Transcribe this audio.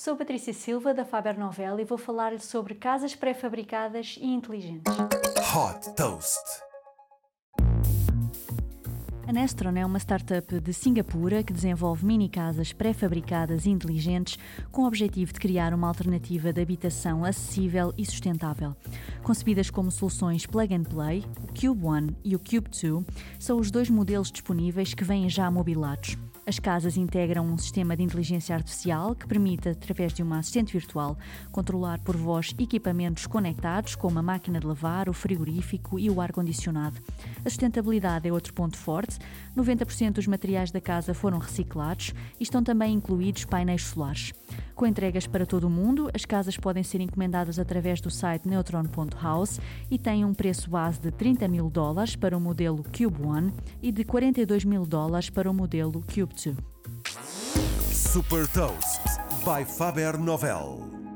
Sou Patrícia Silva da Faber Novel e vou falar-lhe sobre casas pré-fabricadas e inteligentes. Hot Toast. A Nestron é uma startup de Singapura que desenvolve mini casas pré-fabricadas e inteligentes com o objetivo de criar uma alternativa de habitação acessível e sustentável. Concebidas como soluções plug and play, o Cube One e o Cube 2 são os dois modelos disponíveis que vêm já mobilados. As casas integram um sistema de inteligência artificial que permite, através de uma assistente virtual, controlar por voz equipamentos conectados, como a máquina de lavar, o frigorífico e o ar-condicionado. A sustentabilidade é outro ponto forte. 90% dos materiais da casa foram reciclados e estão também incluídos painéis solares. Com entregas para todo o mundo, as casas podem ser encomendadas através do site neutron.house e têm um preço base de 30 mil dólares para o modelo Cube One e de 42 mil dólares para o modelo Cube 2. Super Toast by Faber Novel.